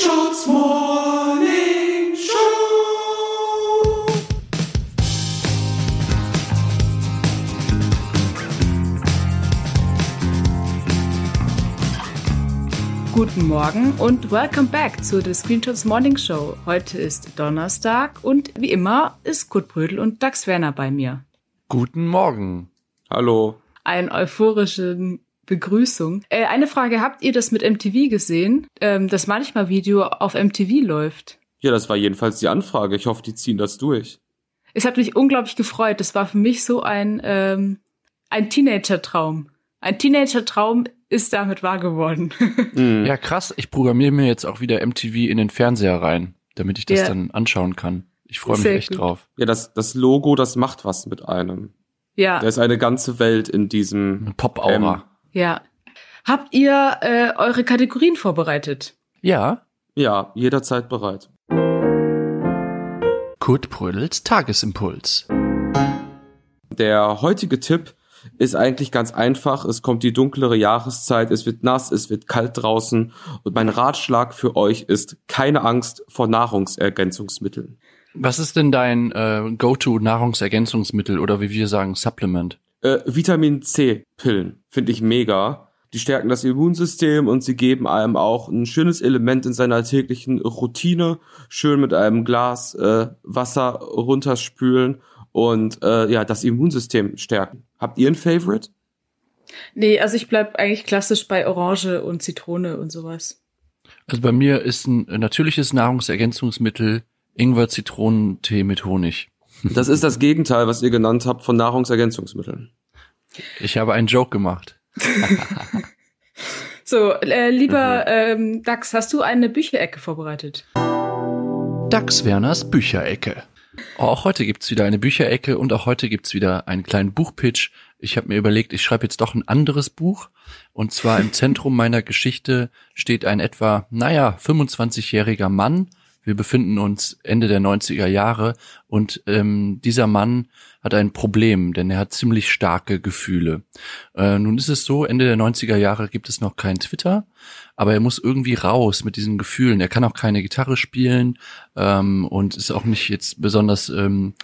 Screenshot's Morning Show. Guten Morgen und welcome back zu The Screenshots Morning Show. Heute ist Donnerstag und wie immer ist Kurt Brödel und Dax Werner bei mir. Guten Morgen. Hallo. Eine euphorische Begrüßung. Äh, eine Frage, habt ihr das mit MTV gesehen? Ähm, das manchmal Video auf MTV läuft. Ja, das war jedenfalls die Anfrage. Ich hoffe, die ziehen das durch. Es hat mich unglaublich gefreut. Das war für mich so ein, ähm, ein Teenager-Traum. Ein Teenager-Traum ist damit wahr geworden. Mhm. Ja, krass. Ich programmiere mir jetzt auch wieder MTV in den Fernseher rein, damit ich das Ja. dann anschauen kann. Ich freue mich echt gut. drauf. Ja, das, das Logo, das macht was mit einem. ja, Da ist eine ganze Welt in diesem. Pop-Aura. Ja. Habt ihr äh, eure Kategorien vorbereitet? Ja. Ja, jederzeit bereit. Kurt Brödels Tagesimpuls. Der heutige Tipp ist eigentlich ganz einfach. Es kommt die dunklere Jahreszeit, es wird nass, es wird kalt draußen. Und mein Ratschlag für euch ist keine Angst vor Nahrungsergänzungsmitteln. Was ist denn dein äh, Go-To-Nahrungsergänzungsmittel oder wie wir sagen, Supplement? Äh, Vitamin C-Pillen finde ich mega. Die stärken das Immunsystem und sie geben einem auch ein schönes Element in seiner täglichen Routine. Schön mit einem Glas äh, Wasser runterspülen und äh, ja, das Immunsystem stärken. Habt ihr ein Favorite? Nee, also ich bleib eigentlich klassisch bei Orange und Zitrone und sowas. Also bei mir ist ein natürliches Nahrungsergänzungsmittel Ingwer-Zitronentee mit Honig. Das ist das Gegenteil, was ihr genannt habt von Nahrungsergänzungsmitteln. Ich habe einen Joke gemacht. So, äh, lieber ähm, Dax, hast du eine Bücherecke vorbereitet? Dax Werners Bücherecke. Auch heute gibt's wieder eine Bücherecke und auch heute gibt's wieder einen kleinen Buchpitch. Ich habe mir überlegt, ich schreibe jetzt doch ein anderes Buch. Und zwar im Zentrum meiner Geschichte steht ein etwa, naja, 25-jähriger Mann. Wir befinden uns Ende der 90er Jahre und ähm, dieser Mann hat ein Problem, denn er hat ziemlich starke Gefühle. Äh, nun ist es so, Ende der 90er Jahre gibt es noch kein Twitter, aber er muss irgendwie raus mit diesen Gefühlen. Er kann auch keine Gitarre spielen ähm, und ist auch nicht jetzt besonders ähm,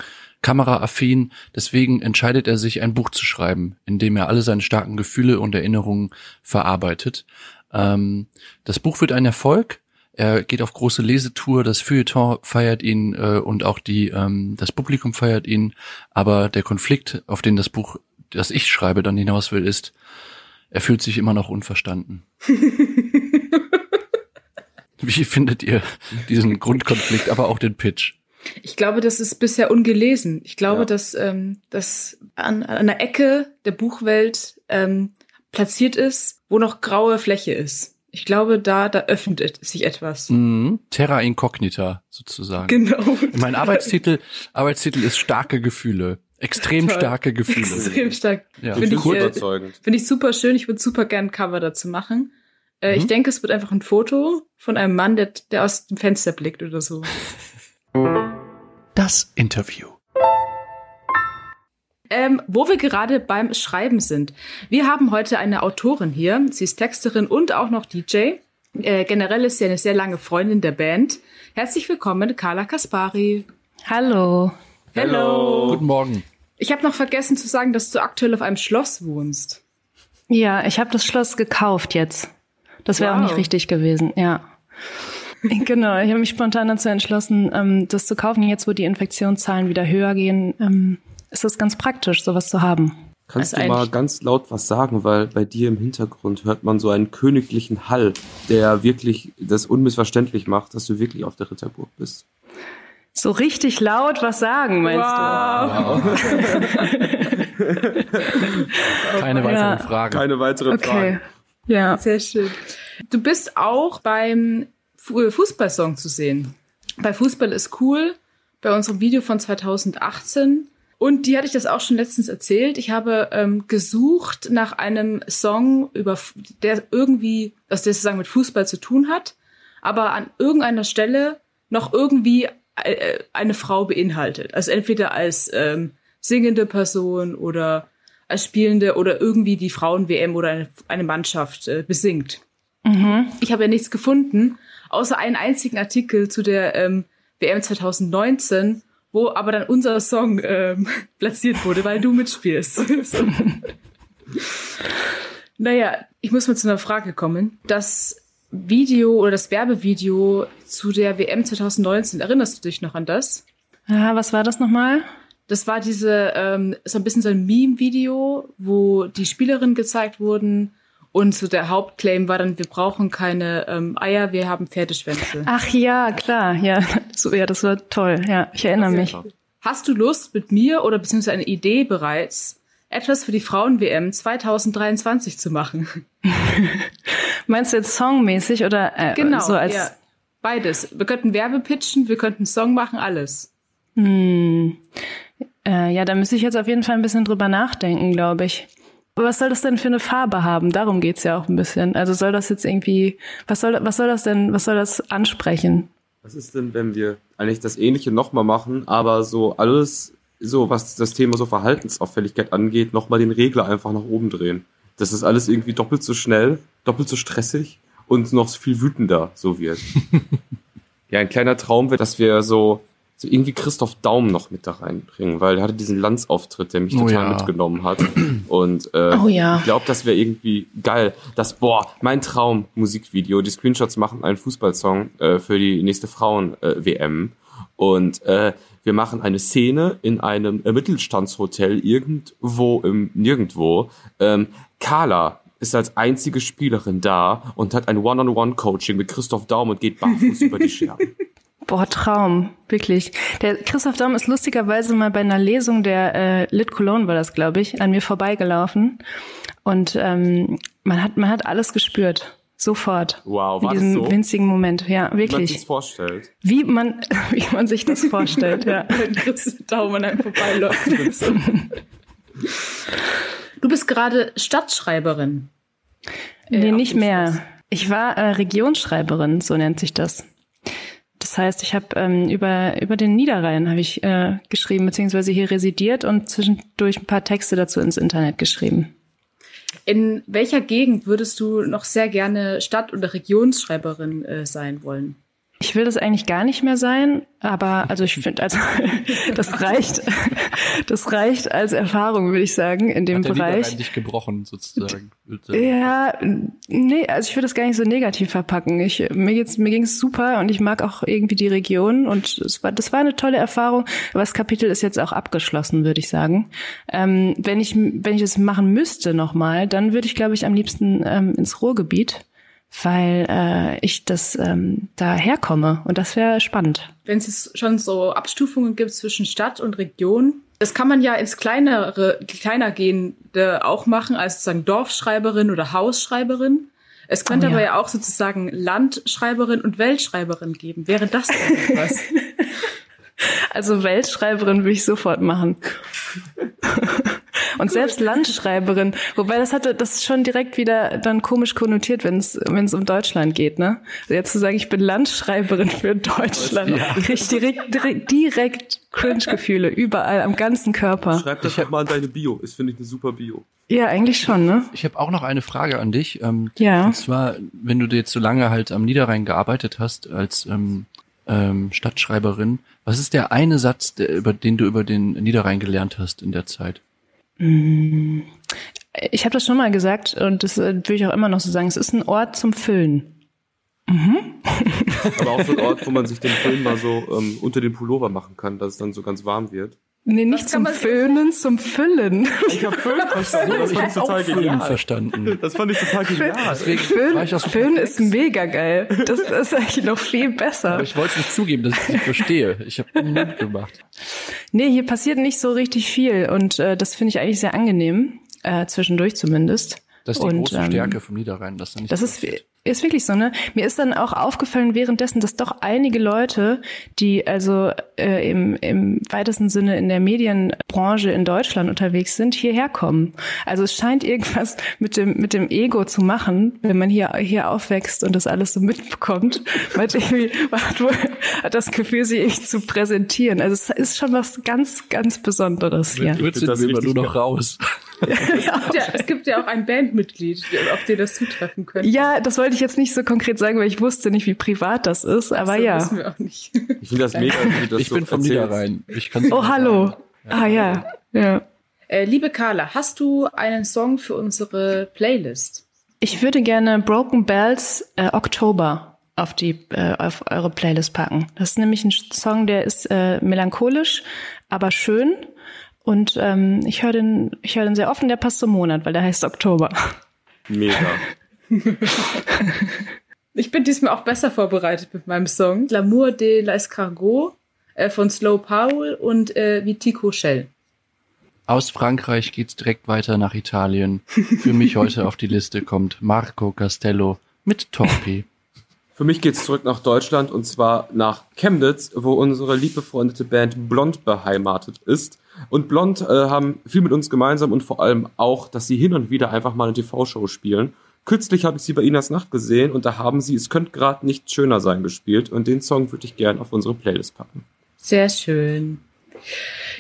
kameraaffin. Deswegen entscheidet er sich, ein Buch zu schreiben, in dem er alle seine starken Gefühle und Erinnerungen verarbeitet. Ähm, das Buch wird ein Erfolg. Er geht auf große Lesetour, das Feuilleton feiert ihn äh, und auch die ähm, das Publikum feiert ihn. Aber der Konflikt, auf den das Buch, das ich schreibe, dann hinaus will, ist, er fühlt sich immer noch unverstanden. Wie findet ihr diesen Grundkonflikt, aber auch den Pitch? Ich glaube, das ist bisher ungelesen. Ich glaube, Ja. dass ähm, das an, an einer Ecke der Buchwelt ähm, platziert ist, wo noch graue Fläche ist. Ich glaube, da, da öffnet et- sich etwas. Mhm. Terra incognita sozusagen. Genau. Mein Arbeitstitel, Arbeitstitel ist starke Gefühle. Extrem Toll. starke Gefühle. Extrem stark. Ja. Finde ich, Gut äh, überzeugend. Finde ich super schön. Ich würde super gern ein Cover dazu machen. Äh, Ich Mhm. denke, es wird einfach ein Foto von einem Mann, der, der aus dem Fenster blickt oder so. Das Interview. Ähm, wo wir gerade beim Schreiben sind. Wir haben heute eine Autorin hier. Sie ist Texterin und auch noch DJ. Äh, generell ist sie eine sehr lange Freundin der Band. Herzlich willkommen, Carla Kaspari. Hallo. Hello. Guten Morgen. Ich habe noch vergessen zu sagen, dass du aktuell auf einem Schloss wohnst. Ja, ich habe das Schloss gekauft jetzt. Das wäre Wow. auch nicht richtig gewesen, ja. genau, ich habe mich spontan dazu entschlossen, ähm, das zu kaufen. Jetzt, wo die Infektionszahlen wieder höher gehen, ähm, ist es ganz praktisch, sowas zu haben. Kannst Also du mal ganz laut was sagen, weil bei dir im Hintergrund hört man so einen königlichen Hall, der wirklich das unmissverständlich macht, dass du wirklich auf der Ritterburg bist. So richtig laut was sagen, meinst Keine weiteren Ja. Fragen. Keine weiteren du? Okay. Fragen. Ja. Sehr schön. Du bist auch beim Fu- Fußballsong zu sehen. Bei Fußball ist cool, bei unserem Video von 2018. Und die hatte ich das auch schon letztens erzählt. Ich habe ähm, gesucht nach einem Song, über, der irgendwie, was der sozusagen mit Fußball zu tun hat, aber an irgendeiner Stelle noch irgendwie äh, eine Frau beinhaltet. Also entweder als ähm, singende Person oder als Spielende oder irgendwie die Frauen-WM oder eine, eine Mannschaft äh, besingt. Ich habe ja nichts gefunden, außer einen einzigen Artikel zu der ähm, WM 2019, wo aber dann unser Song ähm, platziert wurde, weil du mitspielst. so. Naja, ich muss mal zu einer Frage kommen. Das Video oder das Werbevideo zu der WM 2019, erinnerst du dich noch an das? Ja, was war das nochmal? Das war diese, ähm, so ein bisschen so ein Meme-Video, wo die Spielerinnen gezeigt wurden und so der Hauptclaim war dann, wir brauchen keine ähm, Eier, wir haben Pferdeschwänze. Ach ja, klar, ja, so, ja, das war toll. Ja, ich erinnere mich. Hast du Lust mit mir oder beziehungsweise eine Idee bereits, etwas für die Frauen-WM 2023 zu machen? Meinst du jetzt songmäßig oder äh, Genau, so als ja. Beides. Wir könnten Werbe pitchen, wir könnten Song machen, alles. Hm. Äh, ja, da müsste ich jetzt auf jeden Fall ein bisschen drüber nachdenken, glaube ich. Aber was soll das denn für eine Farbe haben? Darum geht's ja auch ein bisschen. Also soll das jetzt irgendwie, was soll, was soll das denn, was soll das ansprechen? Was ist denn, wenn wir eigentlich das Ähnliche nochmal machen, aber so alles, so was das Thema so Verhaltensauffälligkeit angeht, nochmal den Regler einfach nach oben drehen? Dass das alles irgendwie doppelt so schnell, doppelt so stressig und noch viel wütender so wird. ja, ein kleiner Traum wird, dass wir so, so irgendwie Christoph Daum noch mit da reinbringen, weil er hatte diesen Lanzauftritt, der mich Oh total ja. mitgenommen hat. Und äh, Oh ja. ich glaube, das wäre irgendwie geil. Das, boah, mein Traum, Musikvideo. Die Screenshots machen einen Fußballsong äh, für die nächste Frauen-WM. Und äh, wir machen eine Szene in einem äh, Mittelstandshotel irgendwo im Nirgendwo. Ähm, Carla ist als einzige Spielerin da und hat ein One-on-One-Coaching mit Christoph Daum und geht barfuß über die Scherben. Boah, Traum, wirklich. Der Christoph Daum ist lustigerweise mal bei einer Lesung der äh, Lit Cologne war das, glaube ich, an mir vorbeigelaufen. Und ähm, man hat man hat alles gespürt. Sofort. Wow, In war das diesem so? winzigen Moment. Ja, Wie man sich's wirklich. vorstellt. Wie man, wie man sich das vorstellt, ja. Wenn Chris Daumen einem vorbeiläuft. du bist gerade Stadtschreiberin. Nee, Äh, nicht mehr. Ich war äh, Regionsschreiberin, so nennt sich das. Das heißt, ich habe ähm, über über den Niederrhein habe ich äh, geschrieben, beziehungsweise hier residiert und zwischendurch ein paar Texte dazu ins Internet geschrieben. In welcher Gegend würdest du noch sehr gerne Stadt- oder Regionsschreiberin äh, sein wollen? Ich will das eigentlich gar nicht mehr sein, aber also ich finde, also das reicht, das reicht als Erfahrung, würde ich sagen, in dem Hat der Bereich. Dich gebrochen, sozusagen. Ja, nee, also ich würde das gar nicht so negativ verpacken. Ich, mir geht's, mir ging's super und ich mag auch irgendwie die Region und es war, das war eine tolle Erfahrung. Aber das Kapitel ist jetzt auch abgeschlossen, würde ich sagen. Ähm, wenn ich, wenn ich es machen müsste nochmal, dann würde ich, glaube ich, am liebsten ähm, ins Ruhrgebiet, weil äh, ich das ähm, da herkomme und das wäre spannend. Wenn es jetzt schon so Abstufungen gibt zwischen Stadt und Region, das kann man ja ins kleinere, kleiner gehende auch machen, als sozusagen Dorfschreiberin oder Hausschreiberin. Es könnte Oh ja. aber ja auch sozusagen Landschreiberin und Weltschreiberin geben. Wäre das denn etwas? Also Weltschreiberin würde ich sofort machen. Und selbst Landschreiberin, wobei das hatte, das ist schon direkt wieder dann komisch konnotiert, wenn es wenn es um Deutschland geht, ne? Also jetzt zu sagen, ich bin Landschreiberin für Deutschland, krieg ich direkt, direkt, direkt Cringe-Gefühle überall am ganzen Körper. Schreib das doch mal in deine Bio. Ist, finde ich, eine super Bio. Ja, eigentlich schon, ne? Ich habe auch noch eine Frage an dich. Ähm, Ja. Und zwar, wenn du jetzt so lange halt am Niederrhein gearbeitet hast als ähm, ähm, Stadtschreiberin, was ist der eine Satz, der, über den du über den Niederrhein gelernt hast in der Zeit? Ich habe das schon mal gesagt und das äh, würde ich auch immer noch so sagen. Es ist ein Ort zum Füllen. Aber auch so ein Ort, wo man sich den Film mal so ähm, unter den Pullover machen kann, dass es dann so ganz warm wird. Nee, nicht zum Föhnen, zum Füllen. Ich habe Film verstanden. Das fand ich total Film verstanden. Das fand ich total genial. Deswegen Föhn, Föhn ist mega geil. Das, das ist eigentlich noch viel besser. Aber ich wollte es nicht zugeben, dass ich es nicht verstehe. Ich habe einen Mund gemacht. Nee, hier passiert nicht so richtig viel und äh, das finde ich eigentlich sehr angenehm, äh, zwischendurch zumindest. Das ist die und, große ähm, Stärke vom Niederrhein, dass da nicht Das ist, ist wirklich so, ne? Mir ist dann auch aufgefallen währenddessen, dass doch einige Leute, die also äh, im, im weitesten Sinne in der Medienbranche in Deutschland unterwegs sind, hierher kommen. Also es scheint irgendwas mit dem, mit dem Ego zu machen, wenn man hier, hier aufwächst und das alles so mitbekommt. Man hat irgendwie, man hat, wohl, hat das Gefühl, sich irgendwie zu präsentieren. Also es ist schon was ganz, ganz Besonderes hier. Find das immer nur noch geil. raus. Ja, es gibt ja auch ein Bandmitglied, auf den das zutreffen könnte. Ja, das wollte ich jetzt nicht so konkret sagen, weil ich wusste nicht, wie privat das ist, aber so ja. wissen wir auch nicht. Ich finde das mega, wie das Ich so bin vom. Niederrhein. Ich kann's Oh, nicht hallo. sagen. Ah ja. Ja. Äh, liebe Carla, hast du einen Song für unsere Playlist? Ich würde gerne Broken Bells äh, Oktober auf die äh, auf eure Playlist packen. Das ist nämlich ein Song, der ist äh, melancholisch, aber schön. Und ähm, ich höre den, ich höre den sehr offen. Der passt zum Monat, weil der heißt Oktober. Mega. Ich bin diesmal auch besser vorbereitet mit meinem Song. L'amour de l'escargot äh, von Slow Paul und äh, Vitico Shell. Aus Frankreich geht's direkt weiter nach Italien. Für mich heute auf die Liste kommt Marco Castello mit Torpi. Für mich geht's zurück nach Deutschland und zwar nach Chemnitz, wo unsere lieb befreundete Band Blond beheimatet ist. Und Blond äh, haben viel mit uns gemeinsam und vor allem auch, dass sie hin und wieder einfach mal eine TV-Show spielen. Kürzlich habe ich sie bei Inas Nacht gesehen und da haben sie Es könnte gerade nicht schöner sein gespielt und den Song würde ich gern auf unsere Playlist packen. Sehr schön.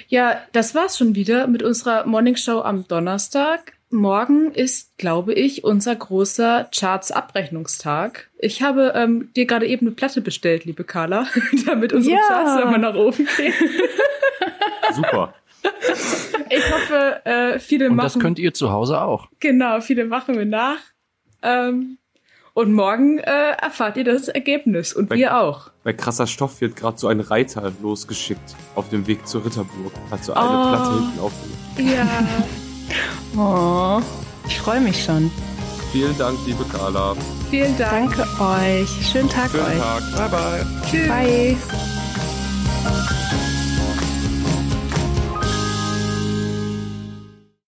Ja, das war's schon wieder mit unserer Morningshow am Donnerstag. Morgen ist, glaube ich, unser großer Charts-Abrechnungstag. Ich habe ähm, dir gerade eben eine Platte bestellt, liebe Carla, damit unsere Ja. Charts immer nach oben gehen. Super. Ich hoffe, äh, viele Und machen das könnt ihr zu Hause auch. genau, viele machen wir nach. Ähm, und morgen äh, erfahrt ihr das Ergebnis und Bei- wir auch. Bei krasser Stoff wird gerade so ein Reiter losgeschickt auf dem Weg zur Ritterburg. Hat so eine Oh. Platte hinten auf. Ja. Oh, ich freue mich schon. Vielen Dank, liebe Carla. Vielen Dank. Danke euch. Schönen Tag Schönen euch. Tag. Bye bye. Tschüss. Bye.